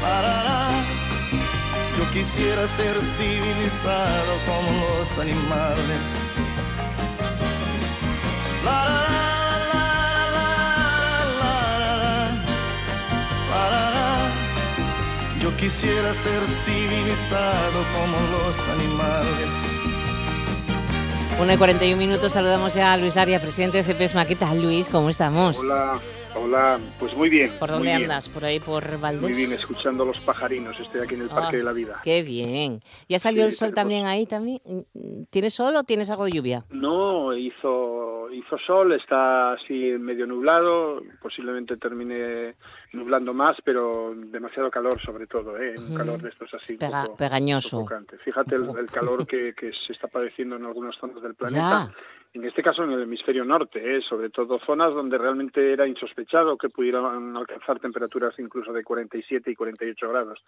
la. Yo quisiera ser civilizado como los animales. Yo quisiera ser civilizado como los animales. 1 y 41 minutos, saludamos ya a Luis Laria, presidente de CPESMA. ¿Qué tal, Luis? ¿Cómo estamos? Hola, hola, pues muy bien. ¿Por dónde andas? ¿Por ahí, por Valdés? Muy bien, escuchando los pajarinos, estoy aquí en el Parque Ah, de la Vida. Qué bien. ¿Ya salió Sí, el sol tenemos- también ahí también? ¿Tienes sol o tienes algo de lluvia? No, hizo, hizo sol, está así medio nublado, posiblemente termine nublando más, pero demasiado calor sobre todo, ¿eh? un calor de estos así. un Pega- poco pegañoso. Fíjate el, el calor que, que se está padeciendo en algunas zonas del planeta. En este caso en el hemisferio norte, ¿eh? sobre todo zonas donde realmente era insospechado que pudieran alcanzar temperaturas incluso de 47 y 48 grados.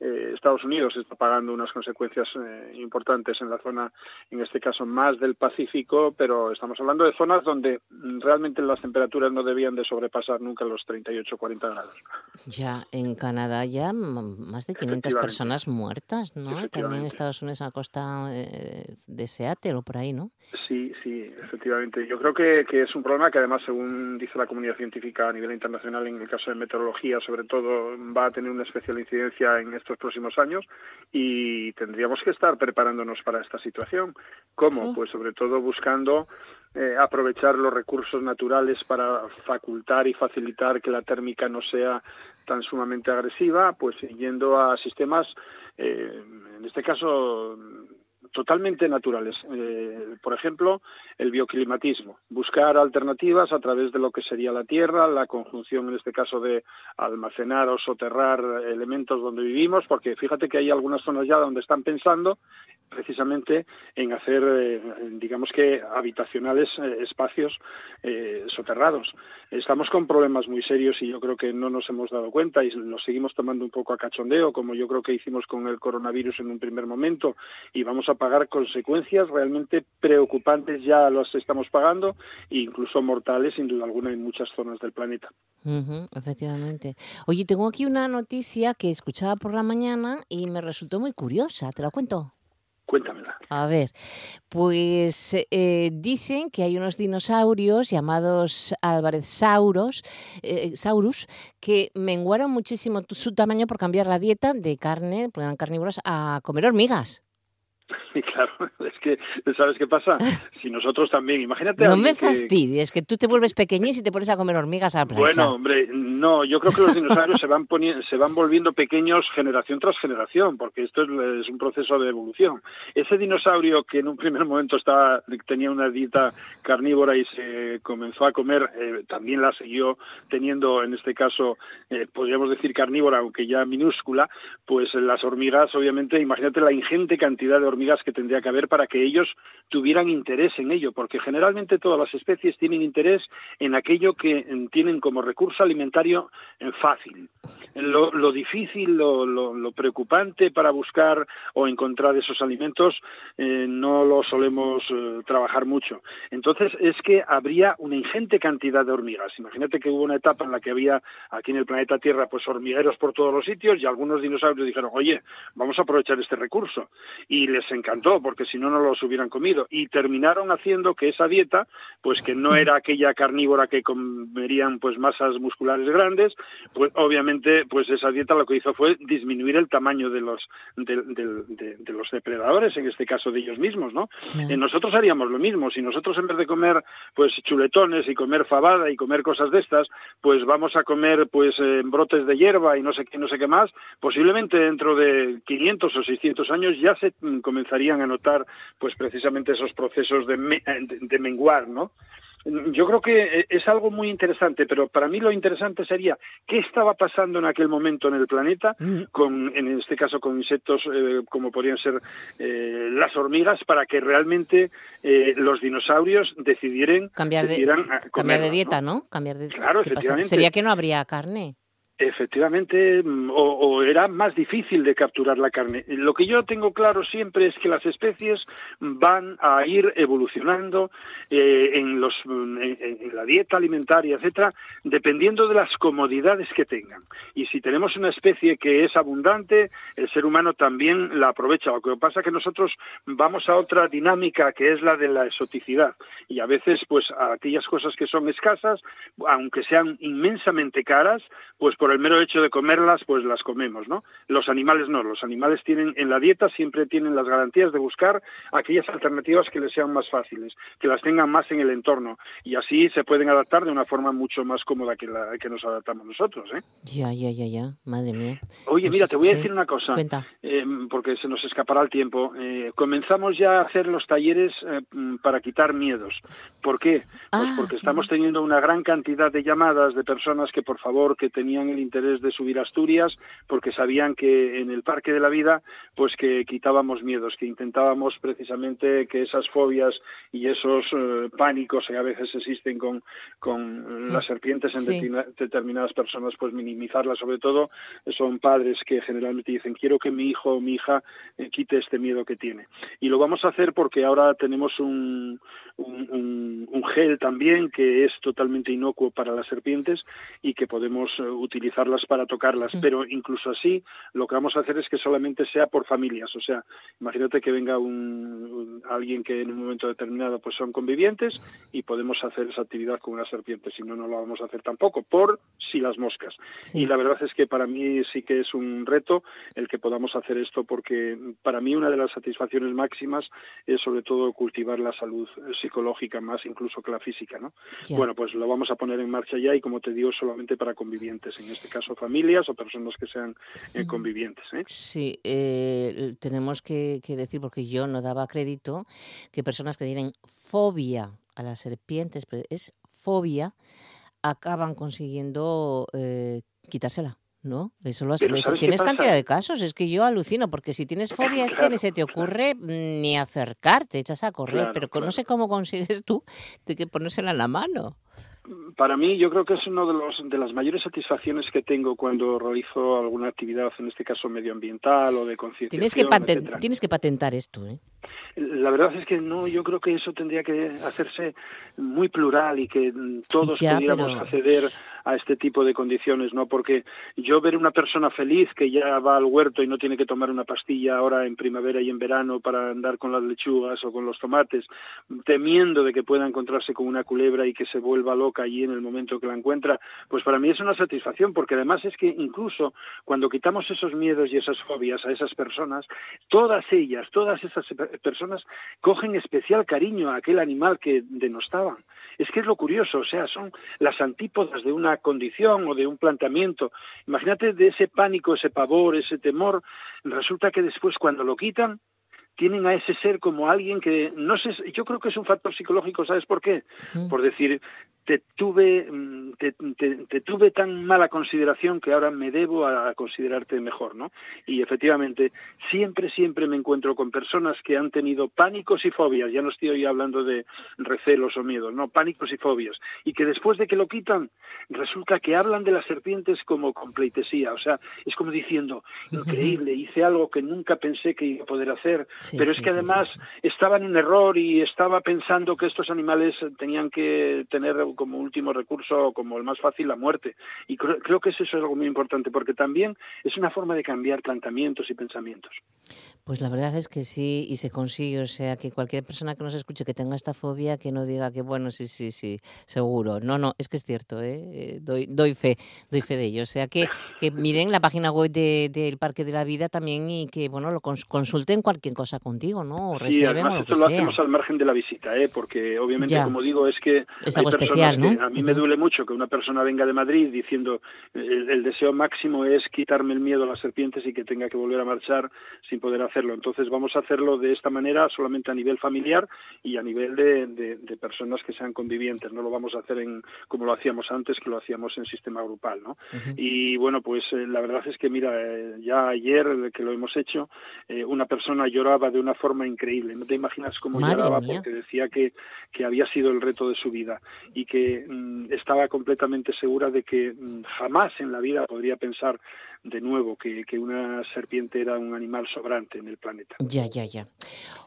Eh, Estados Unidos está pagando unas consecuencias eh, importantes en la zona, en este caso más del Pacífico, pero estamos hablando de zonas donde realmente las temperaturas no debían de sobrepasar nunca los 38 o 40 grados. Ya, en Canadá ya más de 500 personas muertas, ¿no? También en Estados Unidos a costa de Seattle o por ahí, ¿no? Sí, sí, efectivamente. Yo creo que, que, es un problema que además, según dice la comunidad científica a nivel internacional, en el caso de meteorología, sobre todo, va a tener una especial incidencia en estos próximos años y tendríamos que estar preparándonos para esta situación. ¿Cómo? Pues sobre todo buscando eh, aprovechar los recursos naturales para facultar y facilitar que la térmica no sea tan sumamente agresiva, pues yendo a sistemas, eh, en este caso, totalmente naturales. Eh, por ejemplo, el bioclimatismo, buscar alternativas a través de lo que sería la tierra, la conjunción en este caso de almacenar o soterrar elementos donde vivimos, porque fíjate que hay algunas zonas ya donde están pensando precisamente en hacer, eh, digamos que, habitacionales eh, espacios soterrados. Estamos con problemas muy serios y yo creo que no nos hemos dado cuenta y nos seguimos tomando un poco a cachondeo, como yo creo que hicimos con el coronavirus en un primer momento, y vamos a pagar consecuencias realmente preocupantes, ya las estamos pagando, e incluso mortales, sin duda alguna, en muchas zonas del planeta. efectivamente. Oye, tengo aquí una noticia que escuchaba por la mañana y me resultó muy curiosa. ¿Te la cuento? Cuéntamela. A ver, pues eh, dicen que hay unos dinosaurios llamados Álvarez Sauros, eh, Saurus que menguaron muchísimo su tamaño por cambiar la dieta de carne, porque eran carnívoros, a comer hormigas. Y *laughs* claro, es que, ¿sabes qué pasa? *laughs* Si nosotros también, imagínate... No me fastidies, que tú te vuelves pequeñín y te pones a comer hormigas a la plancha. Bueno, hombre, no, yo creo que los dinosaurios se van poniendo, se van volviendo pequeños generación tras generación, porque esto es, un proceso de evolución. Ese dinosaurio que en un primer momento estaba, tenía una dieta carnívora y se comenzó a comer, eh, también la siguió teniendo, en este caso, eh, podríamos decir carnívora, aunque ya minúscula, pues las hormigas, obviamente, imagínate la ingente cantidad de hormigas que tendría que haber para que ellos tuvieran interés en ello, porque generalmente todas las especies tienen interés en aquello que tienen como recurso alimentario fácil. Lo, difícil, lo, preocupante para buscar o encontrar esos alimentos eh, no lo solemos eh, trabajar mucho. Entonces es que habría una ingente cantidad de hormigas. Imagínate que hubo una etapa en la que había aquí en el planeta Tierra pues hormigueros por todos los sitios y algunos dinosaurios dijeron, oye, vamos a aprovechar este recurso. Y les encantó porque si no, no los hubieran comido. Y terminaron haciendo que esa dieta, pues que no era aquella carnívora que comerían pues masas musculares grandes, pues obviamente pues esa dieta lo que hizo fue disminuir el tamaño de los de, los depredadores, en este caso de ellos mismos, ¿no? Eh, nosotros haríamos lo mismo. Si nosotros en vez de comer pues chuletones y comer fabada y comer cosas de estas, pues vamos a comer pues eh, brotes de hierba y no sé qué, no sé qué más, posiblemente dentro de 500 o 600 años ya se mm, comenzarían a notar pues precisamente esos procesos de, de, menguar, ¿no? Yo creo que es algo muy interesante, pero para mí lo interesante sería qué estaba pasando en aquel momento en el planeta, con, en este caso con insectos eh, como podrían ser eh, las hormigas, para que realmente eh, los dinosaurios decidieran cambiar de, cambiar de dieta, ¿no? Cambiar de, claro, efectivamente. Sería que no habría carne. Efectivamente, mm, o, era más difícil de capturar la carne. Lo que yo tengo claro siempre es que las especies van a ir evolucionando eh, en, los, mm, en, la dieta alimentaria, etcétera, dependiendo de las comodidades que tengan. Y si tenemos una especie que es abundante, el ser humano también la aprovecha. Lo que pasa es que nosotros vamos a otra dinámica que es la de la exoticidad. Y a veces, pues, aquellas cosas que son escasas, aunque sean inmensamente caras, pues por el mero hecho de comerlas, pues las comemos, ¿no? Los animales no, los animales tienen en la dieta siempre tienen las garantías de buscar aquellas alternativas que les sean más fáciles, que las tengan más en el entorno y así se pueden adaptar de una forma mucho más cómoda que la que nos adaptamos nosotros, ¿eh? Ya, ya, ya, ya, madre mía. Oye, mira, pues te voy a decir una cosa, eh, porque se nos escapará el tiempo. Eh, comenzamos ya a hacer los talleres eh, para quitar miedos. ¿Por qué? Pues ah, porque estamos teniendo una gran cantidad de llamadas de personas que por favor que tenían el interés de subir a Asturias porque sabían que en el Parque de la Vida pues que quitábamos miedos, que intentábamos precisamente que esas fobias y esos eh, pánicos que a veces existen con, con las serpientes en Sí. determinadas personas, pues minimizarlas. Sobre todo son padres que generalmente dicen quiero que mi hijo o mi hija eh, quite este miedo que tiene. Y lo vamos a hacer porque ahora tenemos un, un, un- un gel también que es totalmente inocuo para las serpientes y que podemos eh, utilizarlas para tocarlas. Pero incluso así, lo que vamos a hacer es que solamente sea por familias. O sea, imagínate que venga un, un- alguien que en un momento determinado pues son convivientes y podemos hacer esa actividad con una serpiente. Si no, no lo vamos a hacer tampoco, por si las moscas. Y la verdad es que para mí sí que es un reto el que podamos hacer esto porque para mí una de las satisfacciones máximas es sobre todo cultivar la salud psicológica más incluso que la física, ¿no? Bueno, pues lo vamos a poner en marcha ya y como te digo solamente para convivientes, en este caso familias o personas que sean eh, convivientes, ¿eh? Sí, eh, tenemos que, que decir, porque yo no daba crédito, que personas que tienen fobia a las serpientes, pero es fobia, acaban consiguiendo eh, quitársela. ¿No? Eso lo has, eso- ¿sabes qué tienes cantidad de casos, es que yo alucino, porque si tienes *laughs* fobia es que Claro, ni se te ocurre mm, ni acercarte, echas a correr, Claro, pero no sé cómo consigues tú de que ponérsela en la mano. Para mí, yo creo que es una de, los, de las mayores satisfacciones que tengo cuando realizo alguna actividad, en este caso medioambiental o de concienciación. Tienes que, paten- etcétera. tienes que patentar esto, ¿eh? La verdad es que no, yo creo que eso tendría que hacerse muy plural y que todos Ya, pudiéramos pero- acceder a este tipo de condiciones, ¿no? Porque yo ver una persona feliz que ya va al huerto y no tiene que tomar una pastilla ahora en primavera y en verano para andar con las lechugas o con los tomates, temiendo de que pueda encontrarse con una culebra y que se vuelva loca allí en el momento que la encuentra, pues para mí es una satisfacción, porque además es que incluso cuando quitamos esos miedos y esas fobias a esas personas, todas ellas, todas esas pe- personas cogen especial cariño a aquel animal que denostaban. Es que es lo curioso, o sea, son las antípodas de una condición o de un planteamiento. Imagínate de ese pánico, ese pavor, ese temor, resulta que después cuando lo quitan, tienen a ese ser como alguien que no sé, yo creo que es un factor psicológico, ¿sabes por qué? Por decir, te tuve mm, te, te- te tuve tan mala consideración que ahora me debo a, considerarte mejor, ¿no? Y efectivamente, siempre, siempre me encuentro con personas que han tenido pánicos y fobias, ya no estoy hablando de recelos o miedos, no, pánicos y fobias, y que después de que lo quitan, resulta que hablan de las serpientes como con pleitesía, o sea, es como diciendo, increíble, hice algo que nunca pensé que iba a poder hacer, Sí, pero es sí, que sí, además estaba en un error y estaba pensando que estos animales tenían que tener como último recurso, como el más fácil, la muerte. Y creo, creo que eso es algo muy importante, porque también es una forma de cambiar planteamientos y pensamientos. Pues la verdad es que sí, y se consigue. O sea, que cualquier persona que nos escuche que tenga esta fobia, que no diga que, bueno, sí, sí, sí, seguro. No, no, es que es cierto, ¿eh? Eh, Doy, doy fe, doy fe de ello. O sea, que, que miren la página web de- del Parque de la Vida también y que, bueno, lo cons- consulten cualquier cosa contigo, ¿no? O Sí, reserven o además que esto lo sea. hacemos al margen de la visita, ¿eh? porque obviamente, Ya. como digo, es que Es hay personas ¿no? a mí me duele mucho que una persona venga de Madrid diciendo el, el deseo máximo es quitarme el miedo a las serpientes y que tenga que volver a marchar sin poder hacerlo. Entonces vamos a hacerlo de esta manera solamente a nivel familiar y a nivel de, de- de personas que sean convivientes. No lo vamos a hacer en como lo hacíamos antes, que lo hacíamos en sistema grupal, ¿no? Y bueno, pues eh, la verdad es que mira, eh, ya ayer eh, que lo hemos hecho, eh, una persona lloraba de una forma increíble. No te imaginas cómo Madre lloraba mía. porque decía que, que había sido el reto de su vida y que mm, estaba completamente segura de que mm, jamás en la vida podría pensar de nuevo que, que una serpiente era un animal sobrante en el planeta. Ya, ya, ya.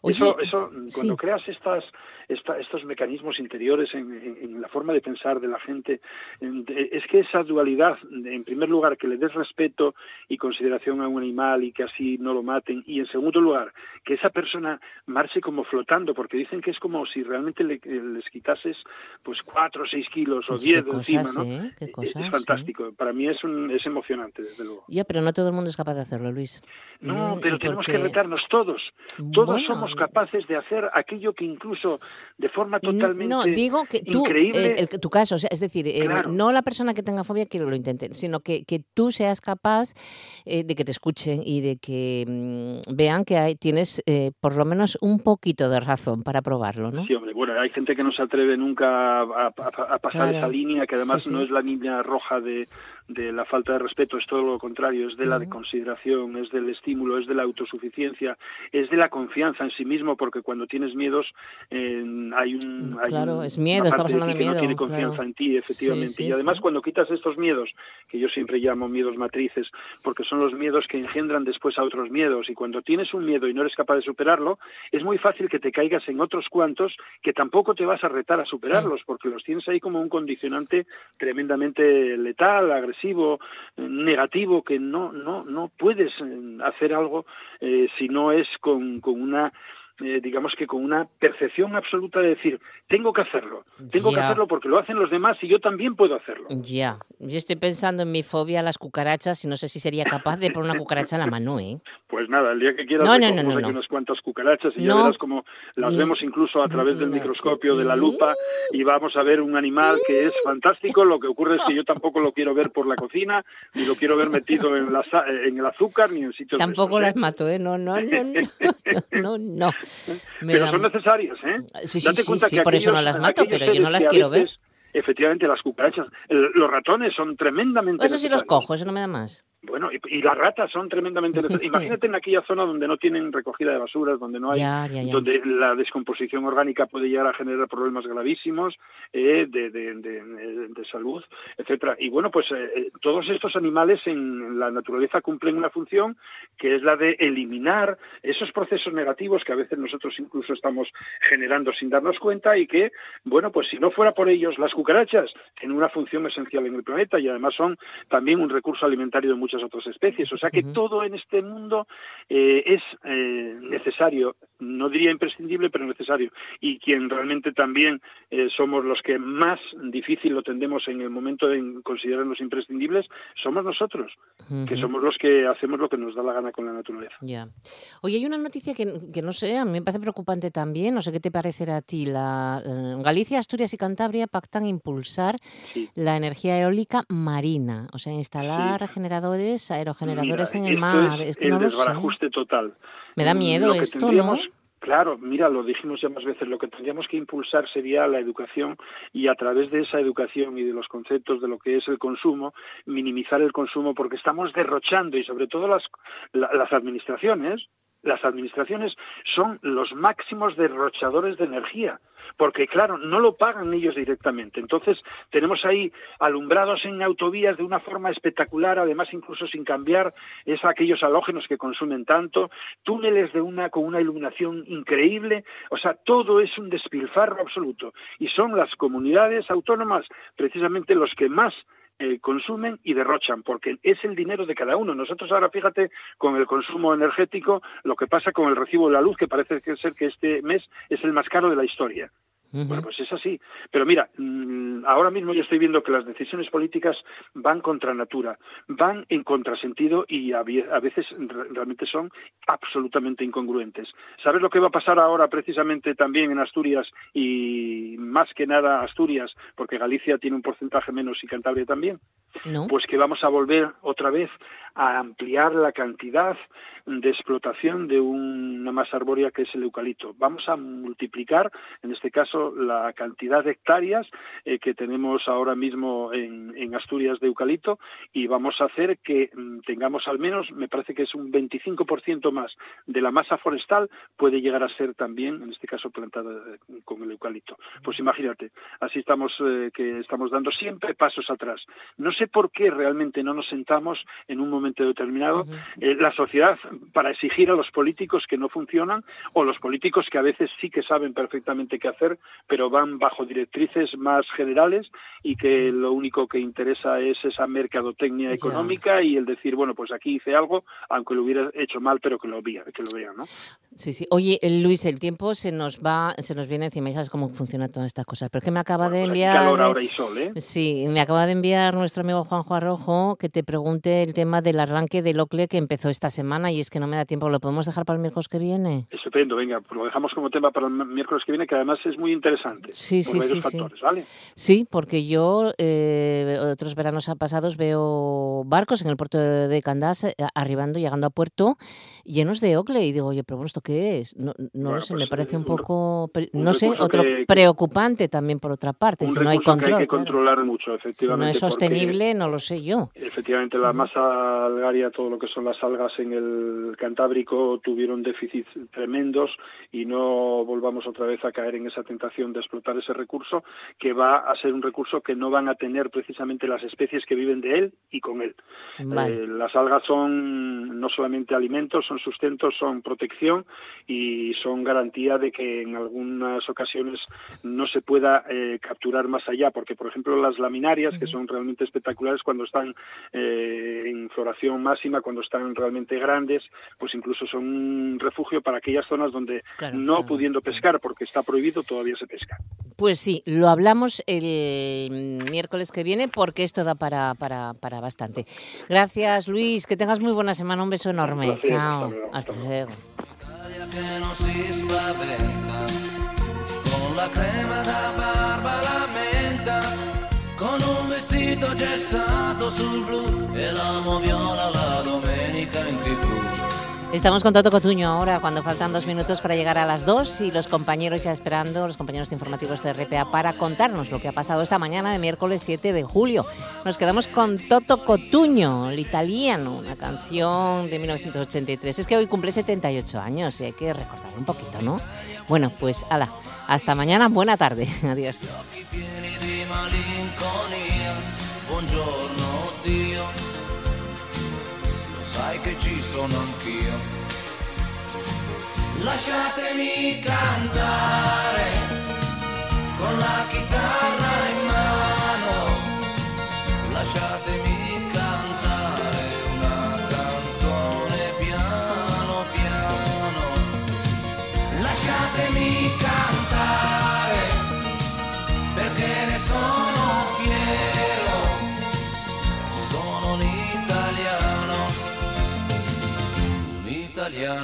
Oye, eso, eso mm, cuando sí. creas estas, esta- estos mecanismos interiores en, en- en la forma de pensar de la gente, es que esa dualidad, en primer lugar, que le des respeto y consideración a un animal y que así no lo maten, y en segundo lugar, que esa persona marche como flotando, porque dicen que es como si realmente le- les quitases pues cuatro o seis kilos o diez de encima, ¿no? ¿eh? Es- cosas, es fantástico. Para mí es, un, es emocionante, desde luego. Ya, pero no todo el mundo es capaz de hacerlo, Luis. No, Mm, pero tenemos que retarnos todos. Todos Bueno, somos capaces de hacer aquello que incluso de forma totalmente No, digo que tú, increíble. eh, el- tu caso, o sea, es decir, eh, no la persona que tenga fobia que lo intente, sino que, que tú seas capaz eh, de que te escuchen y de que mm, vean que hay, tienes eh, por lo menos un poquito de razón para probarlo, ¿no? Sí, hombre, bueno, hay gente que no se atreve nunca a, a- a pasar Claro. esa línea, que además Sí, sí. no es la línea roja de, de la falta de respeto, es todo lo contrario, es de la consideración, es del estímulo, es de la autosuficiencia, es de la confianza en sí mismo, porque cuando tienes miedos eh, hay un... Hay claro, un- es miedo, estamos hablando de que miedo. no tiene confianza claro. en ti, efectivamente. Sí, sí, y además sí. cuando quitas estos miedos, que yo siempre llamo miedos matrices, porque son los miedos que engendran después a otros miedos, y cuando tienes un miedo y no eres capaz de superarlo, es muy fácil que te caigas en otros cuantos que tampoco te vas a retar a superarlos, porque los tienes ahí como un condicionante tremendamente letal, agresivo, eh, negativo, que no, no, no puedes eh, hacer algo eh, si no es con, con una eh, digamos que con una percepción absoluta de decir, tengo que hacerlo, tengo que hacerlo porque lo hacen los demás y yo también puedo hacerlo. Ya, yo estoy pensando en mi fobia a las cucarachas y no sé si sería capaz de poner una cucaracha en la mano, ¿eh? Pues nada, el día que quieras No, no, no, no, no. unas cuantas cucarachas y ya verás como las Mm. vemos incluso a través del No. microscopio de la lupa y vamos a ver un animal que es fantástico. Lo que ocurre es que yo *laughs* tampoco lo quiero ver por la cocina, ni lo quiero ver metido en, la, en el azúcar, ni en sitios de Tampoco las ¿eh? mato, ¿eh? No, no, no, no, no, no. Me Pero da- son necesarias, ¿eh? Sí, sí, Date sí, cuenta sí, que por eso no aquellos- las mato, aquellos pero yo no las quiero ver. veces, Efectivamente, las cucarachas. El- los ratones son tremendamente Eso sí los cojo, eso no me da más. Bueno, y, y las ratas son tremendamente. *laughs* Imagínate en aquella zona donde no tienen recogida de basuras, donde no hay, Ya, ya, ya. donde la descomposición orgánica puede llegar a generar problemas gravísimos eh, de, de, de- de salud, etcétera. Y bueno, pues eh, eh, todos estos animales en la naturaleza cumplen una función que es la de eliminar esos procesos negativos que a veces nosotros incluso estamos generando sin darnos cuenta y que, bueno, pues si no fuera por ellos, las cucarachas tienen una función esencial en el planeta y además son también un recurso alimentario de muchas otras especies. O sea que todo en este mundo eh, es eh, necesario, no diría imprescindible, pero necesario. Y quien realmente también eh, somos los que más difícil lo tendemos en el momento de considerarnos imprescindibles, somos nosotros, que somos los que hacemos lo que nos da la gana con la naturaleza. Ya. Oye, hay una noticia que, que no sé, a mí me parece preocupante también, no sé qué te parecerá a ti. La, eh, Galicia, Asturias y Cantabria pactan impulsar la energía eólica marina, o sea, instalar generadores, aerogeneradores Mira, en el mar. Es, Es, que el no desbarajuste total. Me da Mm, miedo esto, ¿no? Claro, mira, lo dijimos ya más veces, lo que tendríamos que impulsar sería la educación y a través de esa educación y de los conceptos de lo que es el consumo, minimizar el consumo porque estamos derrochando y sobre todo las, la- las administraciones, las administraciones son los máximos derrochadores de energía, porque claro, no lo pagan ellos directamente. Entonces, tenemos ahí alumbrados en autovías de una forma espectacular, además incluso sin cambiar es aquellos halógenos que consumen tanto, túneles de una con una iluminación increíble, o sea, todo es un despilfarro absoluto y son las comunidades autónomas precisamente los que más eh, consumen y derrochan, porque es el dinero de cada uno. Nosotros ahora, fíjate, con el consumo energético, lo que pasa con el recibo de la luz, que parece ser que este mes es el más caro de la historia. Bueno, pues es así. Pero mira, mm, ahora mismo yo estoy viendo que las decisiones políticas van contra natura, van en contrasentido y a veces re- realmente son absolutamente incongruentes. ¿Sabes lo que va a pasar ahora precisamente también en Asturias y más que nada Asturias, porque Galicia tiene un porcentaje menos y Cantabria también? ¿No? Pues que vamos a volver otra vez a ampliar la cantidad de explotación de una masa arbórea que es el eucalipto. Vamos a multiplicar, en este caso, la cantidad de hectáreas eh, que tenemos ahora mismo en, en Asturias de eucalipto y vamos a hacer que mm, tengamos al menos, me parece que es un 25% más de la masa forestal puede llegar a ser también, en este caso, plantada eh, con el eucalipto. Pues imagínate, así estamos eh, que estamos dando siempre pasos atrás. No sé por qué realmente no nos sentamos en un momento determinado eh, la sociedad para exigir a los políticos que no funcionan o los políticos que a veces sí que saben perfectamente qué hacer, pero van bajo directrices más generales y que lo único que interesa es esa mercadotecnia Ya. económica y el decir, bueno, pues aquí hice algo, aunque lo hubiera hecho mal, pero que lo vea, que lo vean, ¿no? Sí, sí. Oye, eh, Luis, el tiempo se nos va, se nos viene encima y sabes cómo funcionan todas estas cosas. Pero que me acaba de Aquí enviar. calor ahora y sol, ¿eh? Sí, me acaba de enviar nuestro amigo Juanjo Arrojo que te pregunte el tema del arranque del OCLE que empezó esta semana y es que no me da tiempo. ¿Lo podemos dejar para el miércoles que viene? Estupendo, venga, pues lo dejamos como tema para el miércoles que viene, que además es muy interesante. Sí, por sí, varios sí, sí. Sí, porque yo eh, otros veranos pasados veo barcos en el puerto de Candás eh, arribando, llegando a puerto llenos de ocle. Y digo, oye, pero bueno, ¿esto qué es? No, no sé, pues, me parece un un- poco, un no sé, otro que- preocupante también por otra parte, un si no hay que control. hay que claro. controlar mucho, Si no efectivamente. es sostenible, no lo sé yo. Efectivamente, la masa algaria, todo lo que son las algas en el Cantábrico, tuvieron déficits tremendos y no volvamos otra vez a caer en esa tentación de explotar ese recurso, que va a ser un recurso que no van a tener precisamente las especies que viven de él y con él. Vale. Eh, las algas son no solamente alimentos, son sustentos, son protección y son garantía de que en algunas ocasiones no se pueda eh, capturar más allá, porque por ejemplo las laminarias, que son realmente espectaculares cuando están eh, en floración máxima, cuando están realmente grandes, pues incluso son un refugio para aquellas zonas donde Claro, no claro. pudiendo pescar, porque está prohibido, todavía se pesca. Pues sí, lo hablamos el miércoles que viene porque esto da para, para, para bastante. Gracias, Luis. Que tengas muy buena semana. Un beso enorme. placer, Chao. Hasta luego, Hasta con la crema da barba la menta, con un vestito gessato sul blu e l'amo viola la domenica in tv. Estamos con Toto Cotuño ahora, cuando faltan dos minutos para llegar a las dos y los compañeros ya esperando, los compañeros informativos de RPA, para contarnos lo que ha pasado esta mañana de miércoles 7 de julio. Nos quedamos con Toto Cotuño, el italiano, una canción de 1983. Es que hoy cumple 78 años y hay que recordar un poquito, ¿no? Bueno, pues ala, hasta mañana, buena tarde. *laughs* Adiós. Sai che ci sono anch'io. Lasciatemi cantare con la chitarra in mano. Lasciatemi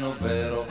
italiano vero.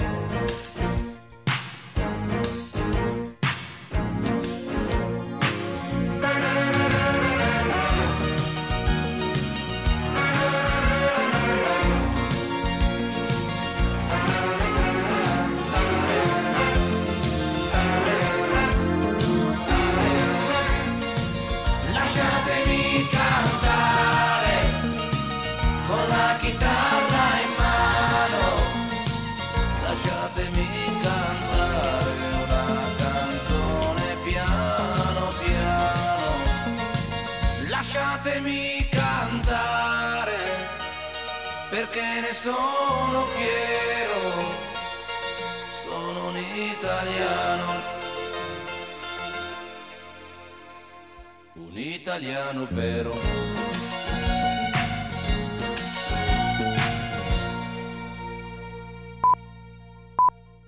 Italiano vero.